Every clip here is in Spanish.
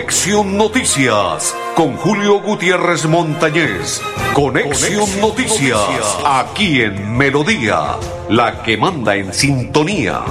Conexión Noticias con Julio Gutiérrez Montañez. Conexión, Noticias, aquí en Melodía, la que manda en sintonía.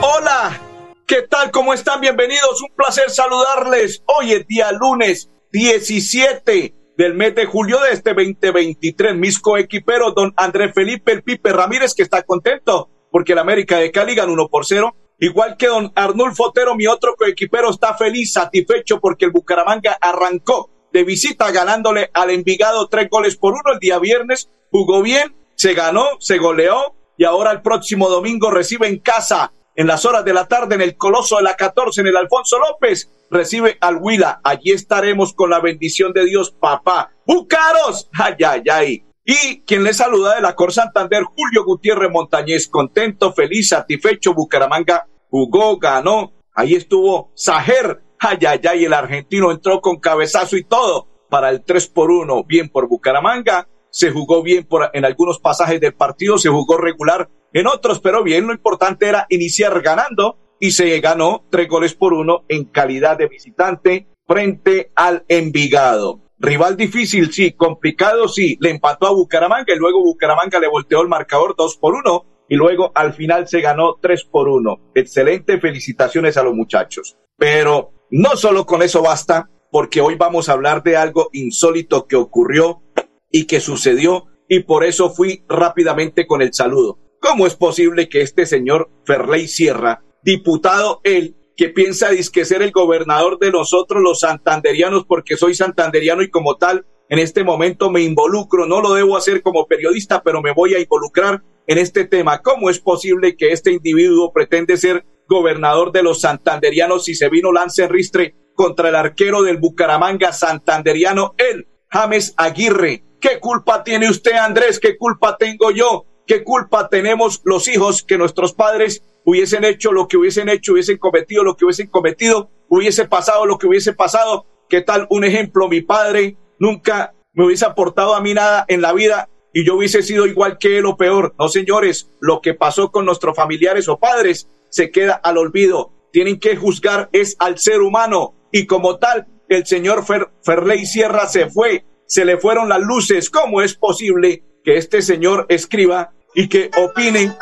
Hola, ¿qué tal? ¿Cómo están? Bienvenidos. Un placer saludarles. Hoy es día lunes 17 del mes de julio de este 2023. Mis coequiperos, don Andrés Felipe El Pipe Ramírez, que está contento porque el América de Cali ganó 1 por 0. Igual que don Arnulfo Otero, mi otro coequipero, está feliz, satisfecho porque el Bucaramanga arrancó de visita ganándole al Envigado tres goles por uno el día viernes. Jugó bien, se ganó, se goleó y ahora el próximo domingo recibe en casa en las horas de la tarde en el Coloso de la 14 en el Alfonso López recibe al Huila. Allí estaremos con la bendición de Dios, papá. ¡Bucaros! ¡Ay, ay, ay! Y quien le saluda de la Cor Santander, Julio Gutiérrez Montañez, contento, feliz, satisfecho. Bucaramanga jugó, ganó. Ahí estuvo Sajer. Ay, ay, ay, el argentino entró con cabezazo y todo para el 3 por 1. Bien por Bucaramanga. Se jugó bien por, en algunos pasajes del partido, se jugó regular en otros, pero bien, lo importante era iniciar ganando y se ganó tres goles por uno en calidad de visitante frente al Envigado. Rival difícil, sí, complicado, sí. Le empató a Bucaramanga y luego Bucaramanga le volteó el marcador dos por uno y luego al final se ganó tres por uno. Excelente, felicitaciones a los muchachos. Pero no solo con eso basta, porque hoy vamos a hablar de algo insólito que ocurrió y que sucedió y por eso fui rápidamente con el saludo. ¿Cómo es posible que este señor Ferley Sierra, diputado él, que piensa disque ser el gobernador de nosotros los santanderianos porque soy santanderiano y como tal en este momento me involucro, no lo debo hacer como periodista, pero me voy a involucrar en este tema. ¿Cómo es posible que este individuo pretende ser gobernador de los santanderianos si se vino Lance Ristre contra el arquero del Bucaramanga santanderiano, él, James Aguirre? ¿Qué culpa tiene usted, Andrés? ¿Qué culpa tengo yo? ¿Qué culpa tenemos los hijos que nuestros padres hubiesen hecho lo que hubiesen hecho, hubiesen cometido lo que hubiesen cometido, hubiese pasado lo que hubiese pasado. ¿Qué tal un ejemplo? Mi padre nunca me hubiese aportado a mí nada en la vida y yo hubiese sido igual que él o peor. No, señores, lo que pasó con nuestros familiares o padres se queda al olvido. Tienen que juzgar es al ser humano y como tal, el señor Ferley Sierra se fue, se le fueron las luces. ¿Cómo es posible que este señor escriba y que opine,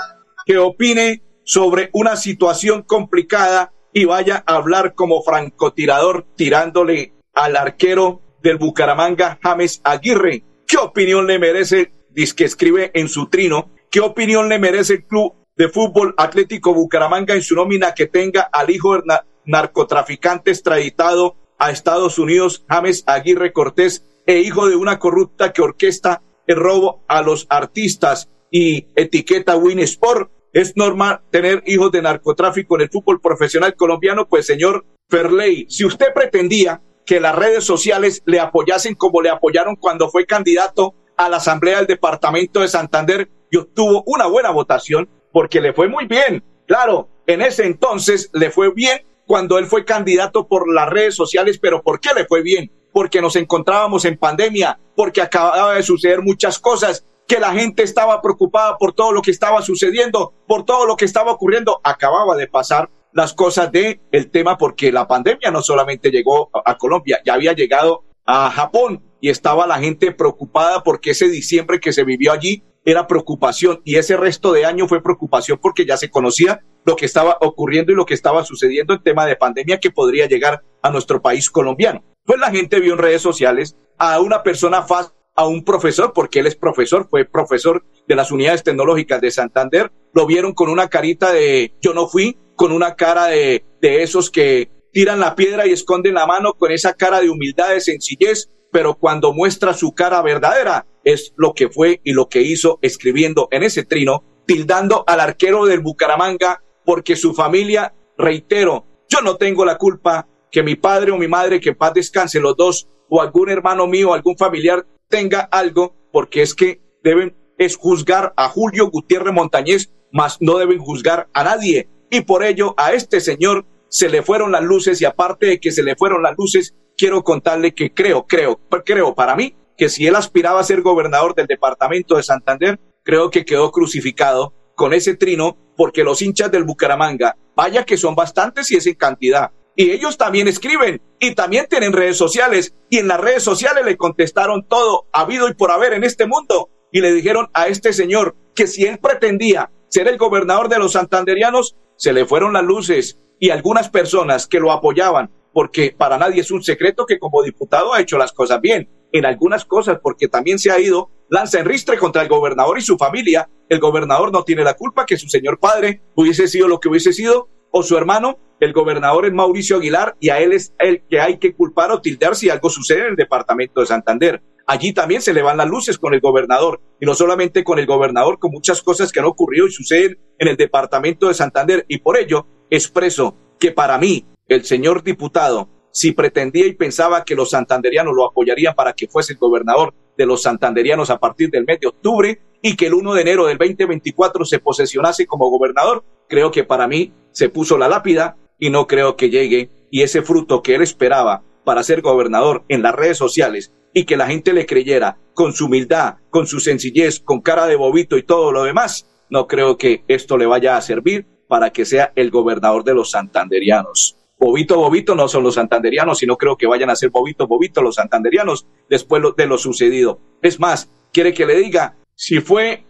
que opine sobre una situación complicada y vaya a hablar como francotirador tirándole al arquero del Bucaramanga, James Aguirre. ¿Qué opinión le merece, dice que escribe en su trino, qué opinión le merece el club de fútbol Atlético Bucaramanga en su nómina que tenga al hijo del narcotraficante extraditado a Estados Unidos, James Aguirre Cortés, e hijo de una corrupta que orquesta el robo a los artistas y etiqueta Win Sport? ¿Es normal tener hijos de narcotráfico en el fútbol profesional colombiano? Pues señor Ferley, si usted pretendía que las redes sociales le apoyasen como le apoyaron cuando fue candidato a la Asamblea del Departamento de Santander y obtuvo una buena votación porque le fue muy bien. Claro, en ese entonces le fue bien cuando él fue candidato por las redes sociales, pero ¿por qué le fue bien? Porque nos encontrábamos en pandemia, porque acababa de suceder muchas cosas que la gente estaba preocupada por todo lo que estaba sucediendo, por todo lo que estaba ocurriendo. Acababa de pasar las cosas de el tema porque la pandemia no solamente llegó a, Colombia, ya había llegado a Japón y estaba la gente preocupada porque ese diciembre que se vivió allí era preocupación y ese resto de año fue preocupación porque ya se conocía lo que estaba ocurriendo y lo que estaba sucediendo en tema de pandemia que podría llegar a nuestro país colombiano. Pues la gente vio en redes sociales a una persona fácil a un profesor, porque él es profesor, fue profesor de las unidades tecnológicas de Santander, lo vieron con una carita de yo no fui, con una cara de, de esos que tiran la piedra y esconden la mano, con esa cara de humildad, de sencillez, pero cuando muestra su cara verdadera es lo que fue y lo que hizo escribiendo en ese trino, tildando al arquero del Bucaramanga, porque su familia, reitero, yo no tengo la culpa que mi padre o mi madre, que paz descanse los dos, o algún hermano mío, algún familiar tenga algo, porque es que deben es juzgar a Julio Gutiérrez Montañez, mas no deben juzgar a nadie. Y por ello a este señor se le fueron las luces y aparte de que se le fueron las luces, quiero contarle que creo, creo, creo para mí que si él aspiraba a ser gobernador del departamento de Santander, creo que quedó crucificado con ese trino porque los hinchas del Bucaramanga, vaya que son bastantes y es en cantidad. Y ellos también escriben y también tienen redes sociales. Y en las redes sociales le contestaron todo, habido y por haber en este mundo. Y le dijeron a este señor que si él pretendía ser el gobernador de los santanderianos, se le fueron las luces y algunas personas que lo apoyaban, porque para nadie es un secreto que como diputado ha hecho las cosas bien en algunas cosas, porque también se ha ido lanza en ristre contra el gobernador y su familia. El gobernador no tiene la culpa que su señor padre hubiese sido lo que hubiese sido, o su hermano, el gobernador es Mauricio Aguilar, y a él es el que hay que culpar o tildar si algo sucede en el departamento de Santander. Allí también se le van las luces con el gobernador, y no solamente con el gobernador, con muchas cosas que han ocurrido y suceden en el departamento de Santander, y por ello expreso que para mí, el señor diputado, si pretendía y pensaba que los santanderianos lo apoyarían para que fuese el gobernador de los santanderianos a partir del mes de octubre y que el 1 de enero del 2024 se posesionase como gobernador, creo que para mí se puso la lápida y no creo que llegue y ese fruto que él esperaba para ser gobernador en las redes sociales y que la gente le creyera con su humildad, con su sencillez, con cara de bobito y todo lo demás, no creo que esto le vaya a servir para que sea el gobernador de los santanderianos. Bobito, Bobito no son los santanderianos, sino creo que vayan a ser Bobito, Bobito los santanderianos después de lo sucedido. Es más, quiere que le diga si fue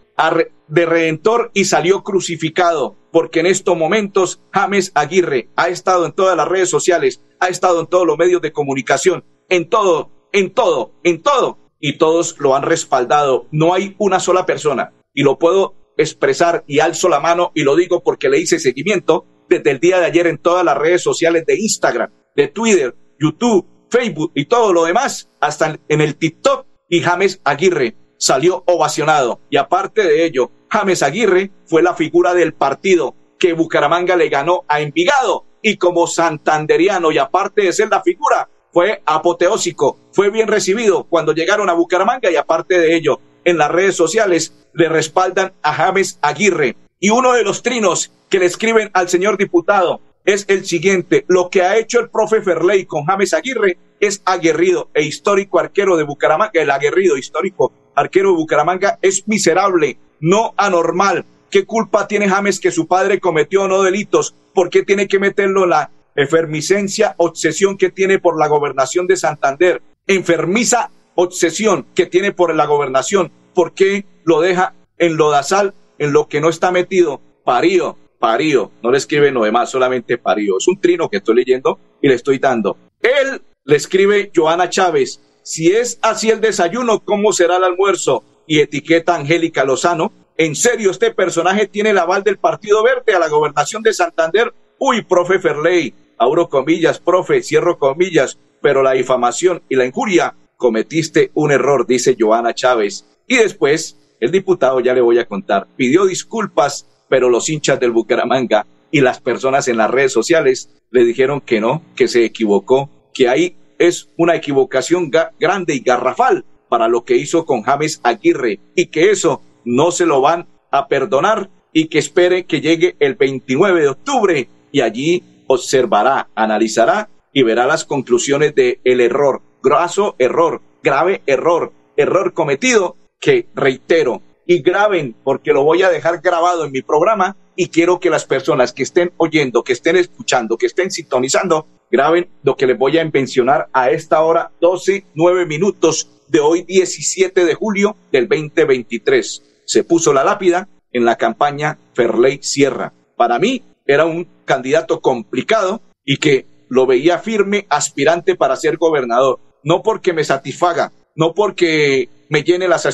de redentor y salió crucificado, porque en estos momentos James Aguirre ha estado en todas las redes sociales, ha estado en todos los medios de comunicación, en todo, en todo, en todo, y todos lo han respaldado. No hay una sola persona, y lo puedo expresar y alzo la mano y lo digo porque le hice seguimiento desde el día de ayer en todas las redes sociales de Instagram, de Twitter, YouTube, Facebook y todo lo demás, hasta en el TikTok. Y James Aguirre salió ovacionado. Y aparte de ello, James Aguirre fue la figura del partido que Bucaramanga le ganó a Envigado. Y como santanderiano, y aparte de ser la figura, fue apoteósico, fue bien recibido cuando llegaron a Bucaramanga y aparte de ello, en las redes sociales le respaldan a James Aguirre. Y uno de los trinos que le escriben al señor diputado es el siguiente. Lo que ha hecho el profe Ferley con James Aguirre es aguerrido e histórico arquero de Bucaramanga. El aguerrido histórico arquero de Bucaramanga es miserable, no anormal. ¿Qué culpa tiene James que su padre cometió no delitos? ¿Por qué tiene que meterlo la efermiscencia, obsesión que tiene por la gobernación de Santander? Enfermiza obsesión que tiene por la gobernación. ¿Por qué lo deja en lodazal, en lo que no está metido? Parío, parío, no le escribe lo demás, solamente parío. Es un trino que estoy leyendo y le estoy dando. Él le escribe Joana Chávez, si es así el desayuno, ¿cómo será el almuerzo? Y etiqueta Angélica Lozano. En serio, este personaje tiene el aval del Partido Verde a la gobernación de Santander. Uy, profe Ferley, abro comillas, profe, cierro comillas, pero la difamación y la injuria cometiste un error, dice Joana Chávez. Y después, el diputado, ya le voy a contar, pidió disculpas pero los hinchas del Bucaramanga y las personas en las redes sociales le dijeron que no, que se equivocó, que ahí es una equivocación grande y garrafal para lo que hizo con James Aguirre y que eso no se lo van a perdonar y que espere que llegue el 29 de octubre y allí observará, analizará y verá las conclusiones del el error, graso error, grave error, error cometido que, reitero, y graben, porque lo voy a dejar grabado en mi programa y quiero que las personas que estén oyendo, que estén escuchando, que estén sintonizando, graben lo que les voy a mencionar a esta hora, 12, 9 minutos de hoy, 17 de julio del 2023. Se puso la lápida en la campaña Ferley Sierra. Para mí era un candidato complicado y que lo veía firme aspirante para ser gobernador. No porque me satisfaga, no porque me llene las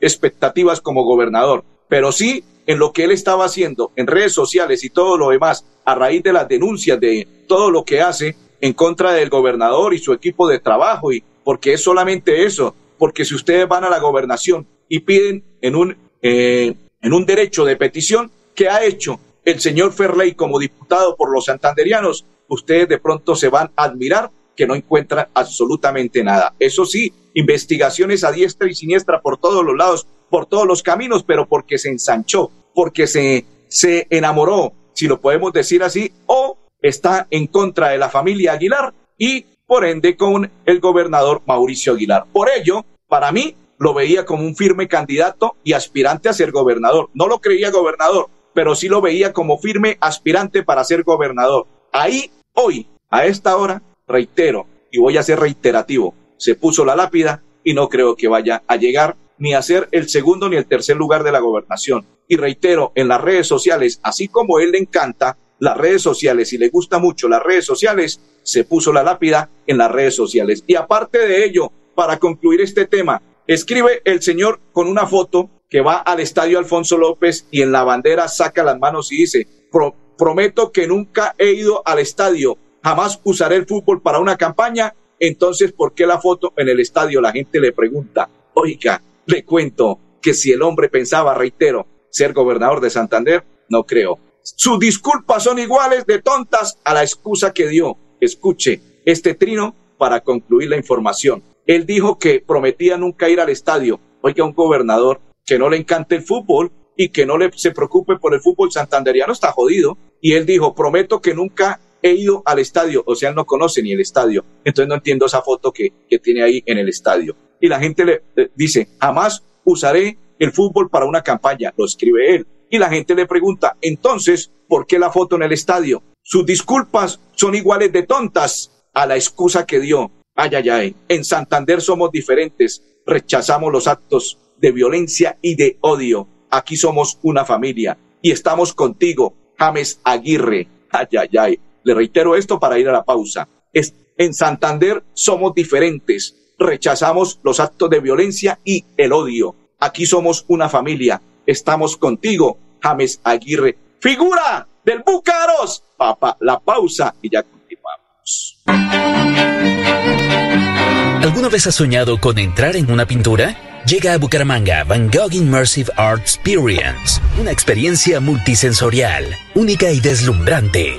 expectativas como gobernador, pero sí en lo que él estaba haciendo en redes sociales y todo lo demás, a raíz de las denuncias de todo lo que hace en contra del gobernador y su equipo de trabajo, y porque es solamente eso, porque si ustedes van a la gobernación y piden en un, eh, en un derecho de petición, ¿qué ha hecho el señor Ferley como diputado por los santanderianos? Ustedes de pronto se van a admirar que no encuentran absolutamente nada. Eso sí, investigaciones a diestra y siniestra por todos los lados, por todos los caminos, pero porque se ensanchó, porque se, se enamoró, si lo podemos decir así, o está en contra de la familia Aguilar y por ende con el gobernador Mauricio Aguilar. Por ello, para mí, lo veía como un firme candidato y aspirante a ser gobernador. No lo creía gobernador, pero sí lo veía como firme aspirante para ser gobernador. Ahí, hoy, a esta hora, reitero, y voy a ser reiterativo, se puso la lápida y no creo que vaya a llegar ni a ser el segundo ni el tercer lugar de la gobernación. Y reitero, en las redes sociales, así como él le encanta las redes sociales y le gusta mucho las redes sociales, se puso la lápida en las redes sociales. Y aparte de ello, para concluir este tema, escribe el señor con una foto que va al estadio Alfonso López y en la bandera saca las manos y dice, prometo que nunca he ido al estadio, jamás usaré el fútbol para una campaña, entonces, ¿por qué la foto en el estadio? La gente le pregunta, oiga, le cuento que si el hombre pensaba, reitero, ser gobernador de Santander, no creo. Sus disculpas son iguales de tontas a la excusa que dio. Escuche este trino para concluir la información. Él dijo que prometía nunca ir al estadio. Oiga, un gobernador que no le encante el fútbol y que no le se preocupe por el fútbol santanderiano está jodido. Y él dijo, prometo que nunca he ido al estadio, o sea, él no conoce ni el estadio. Entonces no entiendo esa foto que, que tiene ahí en el estadio. Y la gente le dice, jamás usaré el fútbol para una campaña, lo escribe él. Y la gente le pregunta, entonces, ¿por qué la foto en el estadio? Sus disculpas son iguales de tontas a la excusa que dio. Ay, ay, ay. En Santander somos diferentes. Rechazamos los actos de violencia y de odio. Aquí somos una familia y estamos contigo, James Aguirre. Ay, ay, ay. Le reitero esto para ir a la pausa. Es, en Santander somos diferentes. Rechazamos los actos de violencia y el odio. Aquí somos una familia. Estamos contigo, James Aguirre. Figura del Búcaros. Papá, la pausa y ya continuamos. ¿Alguna vez has soñado con entrar en una pintura? Llega a Bucaramanga Van Gogh Immersive Art Experience, una experiencia multisensorial, única y deslumbrante.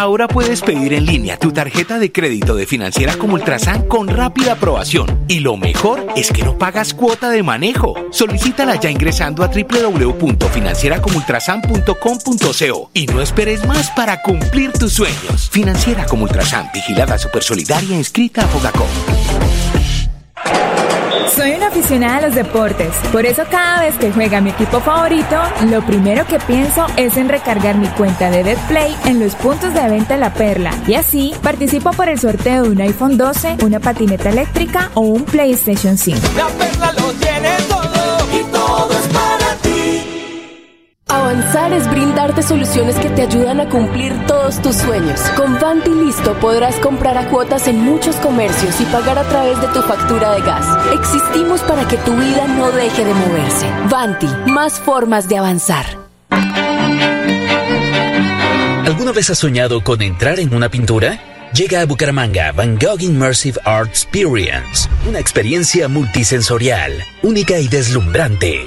Ahora puedes pedir en línea tu tarjeta de crédito de financiera como Ultrasan con rápida aprobación. Y lo mejor es que no pagas cuota de manejo. Solicítala ya ingresando a www.financieracomultrasan.com.co y no esperes más para cumplir tus sueños. Financiera como Ultrasan, vigilada supersolidaria inscrita a Fogacom. Soy una aficionada a los deportes, por eso cada vez que juega mi equipo favorito, lo primero que pienso es en recargar mi cuenta de DeadPlay en los puntos de venta La Perla y así participo por el sorteo de un iPhone 12, una patineta eléctrica o un PlayStation 5. La Perla lo tiene Es brindarte soluciones que te ayudan a cumplir todos tus sueños. Con Vanti Listo podrás comprar a cuotas en muchos comercios y pagar a través de tu factura de gas. Existimos para que tu vida no deje de moverse. Vanti, más formas de avanzar. ¿Alguna vez has soñado con entrar en una pintura? Llega a Bucaramanga Van Gogh Immersive Art Experience, una experiencia multisensorial, única y deslumbrante.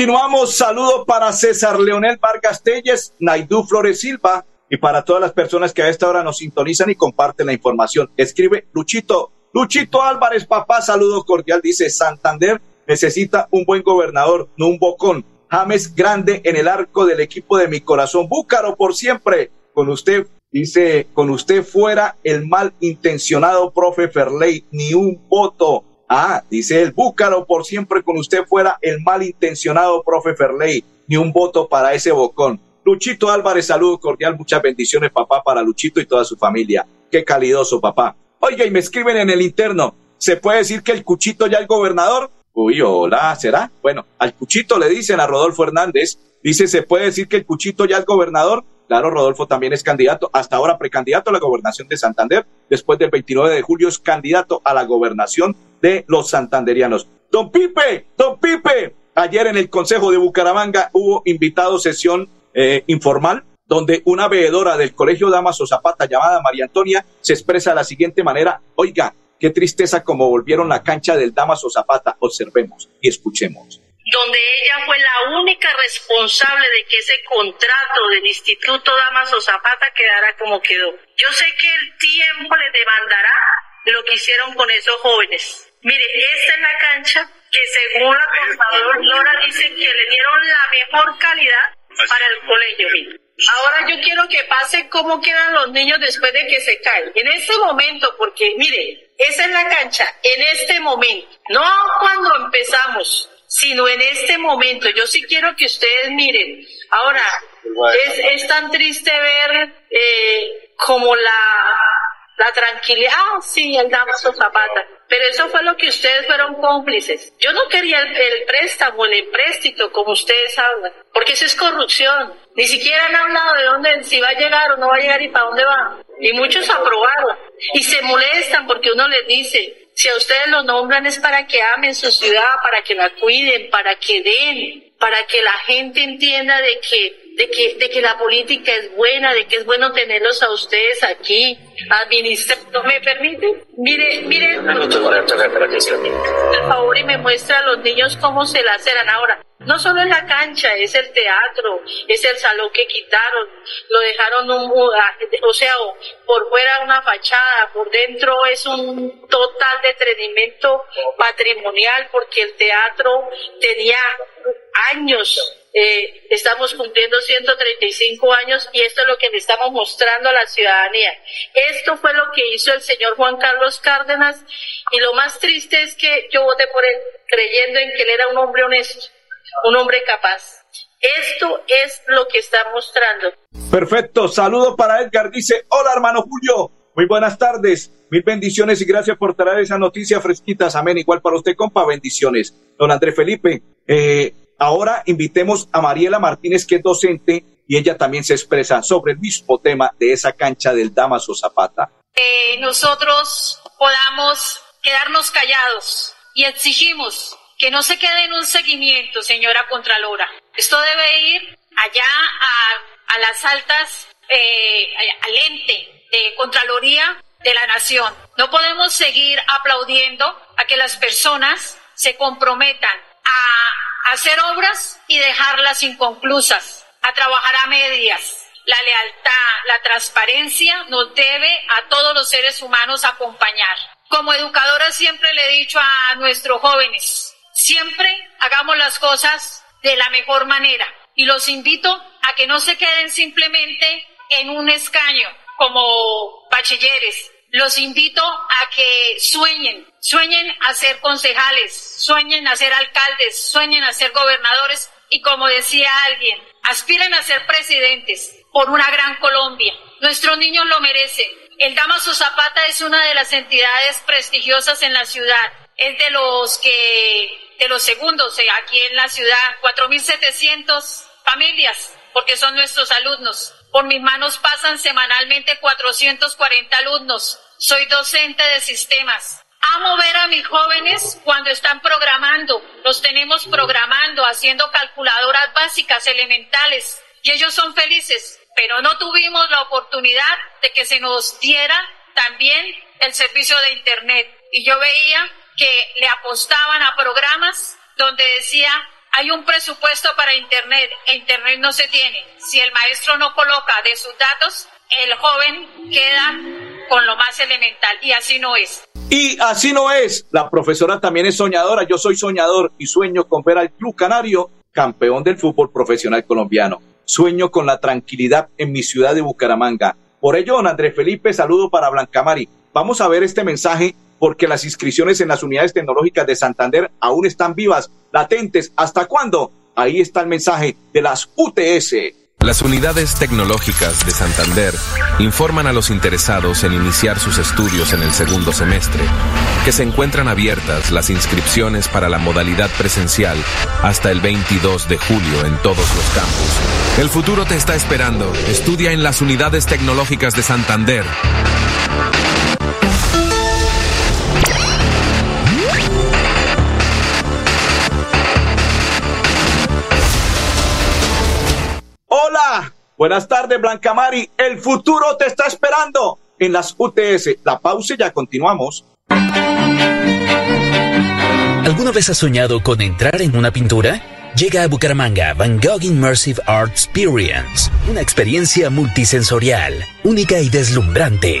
Continuamos, saludo para César Leonel Vargas Telles, Naidú Flores Silva y para todas las personas que a esta hora nos sintonizan y comparten la información. Escribe Luchito, Luchito Álvarez, papá, saludo cordial, dice Santander necesita un buen gobernador, no un bocón. James grande en el arco del equipo de mi corazón. Búcaro por siempre. Con usted, dice, con usted fuera el mal intencionado profe Ferley, ni un voto. Ah, dice el Búcaro por siempre con usted fuera el malintencionado profe Ferley, ni un voto para ese bocón. Luchito Álvarez, saludo cordial, muchas bendiciones, papá, para Luchito y toda su familia. Qué calidoso, papá. Oiga, y me escriben en el interno, ¿se puede decir que el Cuchito ya es gobernador? Uy, hola, ¿será? Bueno, al Cuchito le dicen a Rodolfo Hernández, dice, ¿se puede decir que el Cuchito ya es gobernador? Claro, Rodolfo también es candidato, hasta ahora precandidato a la gobernación de Santander. Después del 29 de julio es candidato a la gobernación de los santanderianos. Don Pipe, don Pipe, ayer en el Consejo de Bucaramanga hubo invitado sesión eh, informal donde una veedora del Colegio Damaso Zapata llamada María Antonia se expresa de la siguiente manera, oiga, qué tristeza como volvieron la cancha del Damaso Zapata, observemos y escuchemos donde ella fue la única responsable de que ese contrato del Instituto Damaso Zapata quedara como quedó. Yo sé que el tiempo le demandará lo que hicieron con esos jóvenes. Mire, esta es la cancha que según la contadora dice que le dieron la mejor calidad para el colegio. Ahora yo quiero que pase cómo quedan los niños después de que se caen. En este momento, porque mire, esa es la cancha, en este momento, no cuando empezamos, sino en este momento. Yo sí quiero que ustedes miren. Ahora, es, es tan triste ver eh, como la, la tranquilidad. Ah, sí, el Damaso Zapata. Pero eso fue lo que ustedes fueron cómplices. Yo no quería el, préstamo, el empréstito, como ustedes hablan, porque eso es corrupción. Ni siquiera han hablado de dónde, si va a llegar o no va a llegar y para dónde va. Y muchos aprobaron. Y se molestan porque uno les dice, si a ustedes lo nombran es para que amen su ciudad, para que la cuiden, para que den, para que la gente entienda de que de que, de que la política es buena, de que es bueno tenerlos a ustedes aquí administrando. ¿Me permite? Mire, mire, por favor y me muestra a los niños cómo se la hacen ahora. No solo es la cancha, es el teatro, es el salón que quitaron, lo dejaron un, o sea, por fuera una fachada, por dentro es un total detrenimiento patrimonial porque el teatro tenía años eh, estamos cumpliendo 135 años y esto es lo que le estamos mostrando a la ciudadanía. Esto fue lo que hizo el señor Juan Carlos Cárdenas y lo más triste es que yo voté por él creyendo en que él era un hombre honesto, un hombre capaz. Esto es lo que está mostrando. Perfecto, saludo para Edgar. Dice, hola hermano Julio, muy buenas tardes. Mil bendiciones y gracias por traer esa noticia fresquitas. Amén. Igual para usted, compa, bendiciones. Don André Felipe, eh, Ahora invitemos a Mariela Martínez, que es docente, y ella también se expresa sobre el mismo tema de esa cancha del Damaso Zapata. Eh, nosotros podamos quedarnos callados y exigimos que no se quede en un seguimiento, señora Contralora. Esto debe ir allá a, las altas, eh, al ente de Contraloría de la Nación. No podemos seguir aplaudiendo a que las personas se comprometan a hacer obras y dejarlas inconclusas, a trabajar a medias. La lealtad, la transparencia nos debe a todos los seres humanos acompañar. Como educadora siempre le he dicho a nuestros jóvenes, siempre hagamos las cosas de la mejor manera y los invito a que no se queden simplemente en un escaño como bachilleres, los invito a que sueñen, sueñen a ser concejales, sueñen a ser alcaldes, sueñen a ser gobernadores y como decía alguien, aspiren a ser presidentes por una gran Colombia. Nuestros niños lo merecen. El Damaso Zapata es una de las entidades prestigiosas en la ciudad. Es de los que, de los segundos eh, aquí en la ciudad, 4.700 familias, porque son nuestros alumnos. Por mis manos pasan semanalmente 440 alumnos. Soy docente de sistemas. Amo ver a mis jóvenes cuando están programando. Los tenemos programando, haciendo calculadoras básicas, elementales. Y ellos son felices. Pero no tuvimos la oportunidad de que se nos diera también el servicio de Internet. Y yo veía que le apostaban a programas donde decía hay un presupuesto para Internet e Internet no se tiene. Si el maestro no coloca de sus datos, el joven queda con lo más elemental y así no es. Y así no es. La profesora también es soñadora. Yo soy soñador y sueño con ver al Club Canario campeón del fútbol profesional colombiano. Sueño con la tranquilidad en mi ciudad de Bucaramanga. Por ello, don Andrés Felipe, saludo para Blancamari. Vamos a ver este mensaje porque las inscripciones en las unidades tecnológicas de Santander aún están vivas, latentes. ¿Hasta cuándo? Ahí está el mensaje de las UTS. Las unidades tecnológicas de Santander informan a los interesados en iniciar sus estudios en el segundo semestre que se encuentran abiertas las inscripciones para la modalidad presencial hasta el 22 de julio en todos los campus. El futuro te está esperando. Estudia en las unidades tecnológicas de Santander. Buenas tardes Blanca Mari. El futuro te está esperando en las UTS. La pausa y ya continuamos. ¿Alguna vez has soñado con entrar en una pintura? Llega a Bucaramanga Van Gogh Immersive Art Experience, una experiencia multisensorial, única y deslumbrante.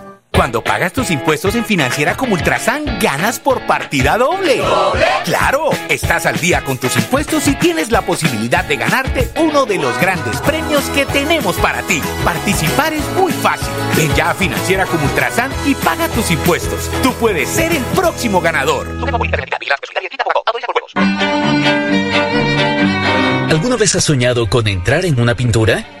Cuando pagas tus impuestos en Financiera como Ultrasan, ganas por partida doble. ¿Doble? ¡Claro! Estás al día con tus impuestos y tienes la posibilidad de ganarte uno de los grandes premios que tenemos para ti. Participar es muy fácil. Ven ya a Financiera como Ultrasan y paga tus impuestos. Tú puedes ser el próximo ganador. ¿Alguna vez has soñado con entrar en una pintura?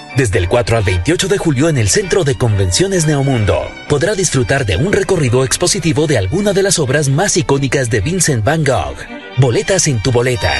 Desde el 4 al 28 de julio en el Centro de Convenciones Neomundo, podrá disfrutar de un recorrido expositivo de alguna de las obras más icónicas de Vincent Van Gogh. Boletas en tu boleta.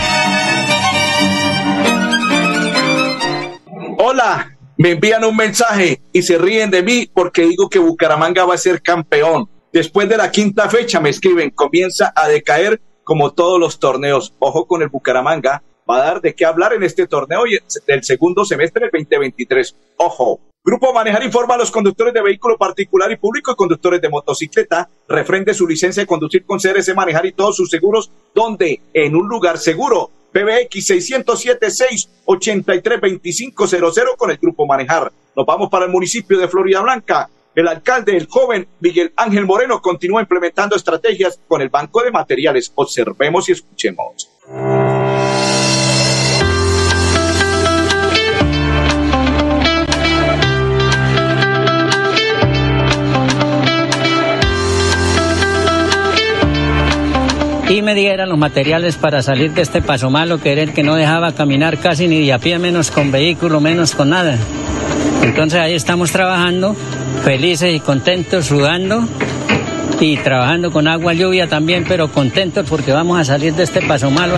Hola, me envían un mensaje y se ríen de mí porque digo que Bucaramanga va a ser campeón. Después de la quinta fecha me escriben, comienza a decaer como todos los torneos. Ojo con el Bucaramanga, va a dar de qué hablar en este torneo del segundo semestre del 2023. Ojo. Grupo Manejar informa a los conductores de vehículo particular y público y conductores de motocicleta. Refrende su licencia de conducir con CRC Manejar y todos sus seguros. donde En un lugar seguro. PBX 607-683-2500 con el Grupo Manejar. Nos vamos para el municipio de Florida Blanca. El alcalde, el joven Miguel Ángel Moreno, continúa implementando estrategias con el Banco de Materiales. Observemos y escuchemos. Y me dieran los materiales para salir de este paso malo que era el que no dejaba caminar casi ni de a pie, menos con vehículo, menos con nada. Entonces ahí estamos trabajando, felices y contentos, sudando y trabajando con agua, lluvia también, pero contentos porque vamos a salir de este paso malo.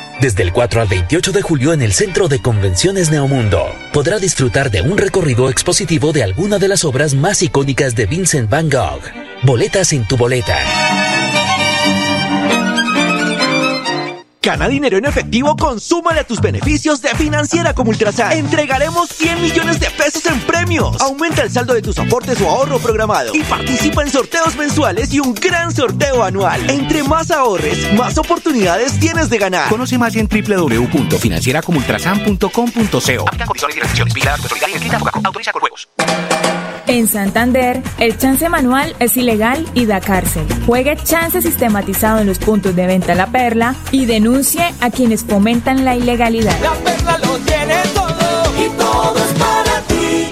Desde el 4 al 28 de julio en el Centro de Convenciones Neomundo, podrá disfrutar de un recorrido expositivo de alguna de las obras más icónicas de Vincent Van Gogh. Boletas en tu boleta. Gana dinero en efectivo, consúmale a tus beneficios de Financiera como Ultrasan. Entregaremos 100 millones de pesos en premios. Aumenta el saldo de tus aportes o ahorro programado y participa en sorteos mensuales y un gran sorteo anual. Entre más ahorres, más oportunidades tienes de ganar. Conoce más en www.financieracomultrasan.com.co. Aplican condiciones y restricciones. Vigilada Autoridad y Autoriza con juegos. En Santander, el chance manual es ilegal y da cárcel. Juegue chance sistematizado en los puntos de venta La Perla y denuncie a quienes fomentan la ilegalidad. La Perla lo tiene todo y todo es para ti.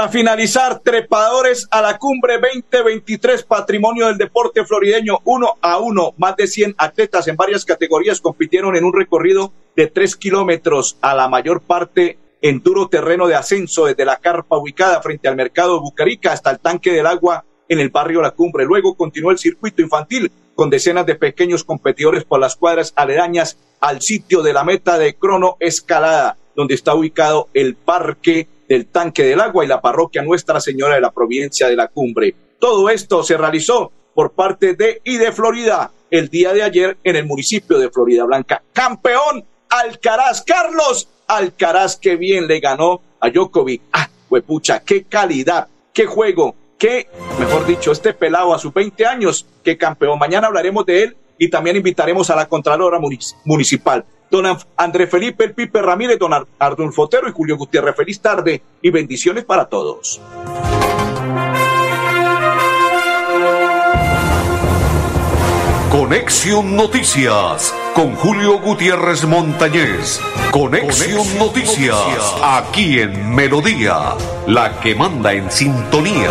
Para finalizar, trepadores a la cumbre 2023, patrimonio del deporte florideño, uno a uno. Más de 100 atletas en varias categorías compitieron en un recorrido de tres kilómetros, a la mayor parte en duro terreno de ascenso, desde la carpa ubicada frente al mercado Bucarica hasta el tanque del agua en el barrio La Cumbre. Luego continuó el circuito infantil con decenas de pequeños competidores por las cuadras aledañas al sitio de la meta de crono escalada, donde está ubicado el parque del tanque del agua y la parroquia Nuestra Señora de la Providencia de la Cumbre. Todo esto se realizó por parte de y de Florida el día de ayer en el municipio de Florida Blanca. Campeón Alcaraz, Carlos Alcaraz, que bien le ganó a Djokovic. Ah, huepucha, qué calidad, qué juego, qué, mejor dicho, este pelado a sus 20 años, qué campeón. Mañana hablaremos de él y también invitaremos a la Contralora Municipal don André Felipe El Pipe Ramírez, don Arnulfo Otero y Julio Gutiérrez. Feliz tarde y bendiciones para todos. Conexión Noticias con Julio Gutiérrez Montañez. Conexión, Noticias, aquí en Melodía, la que manda en sintonía.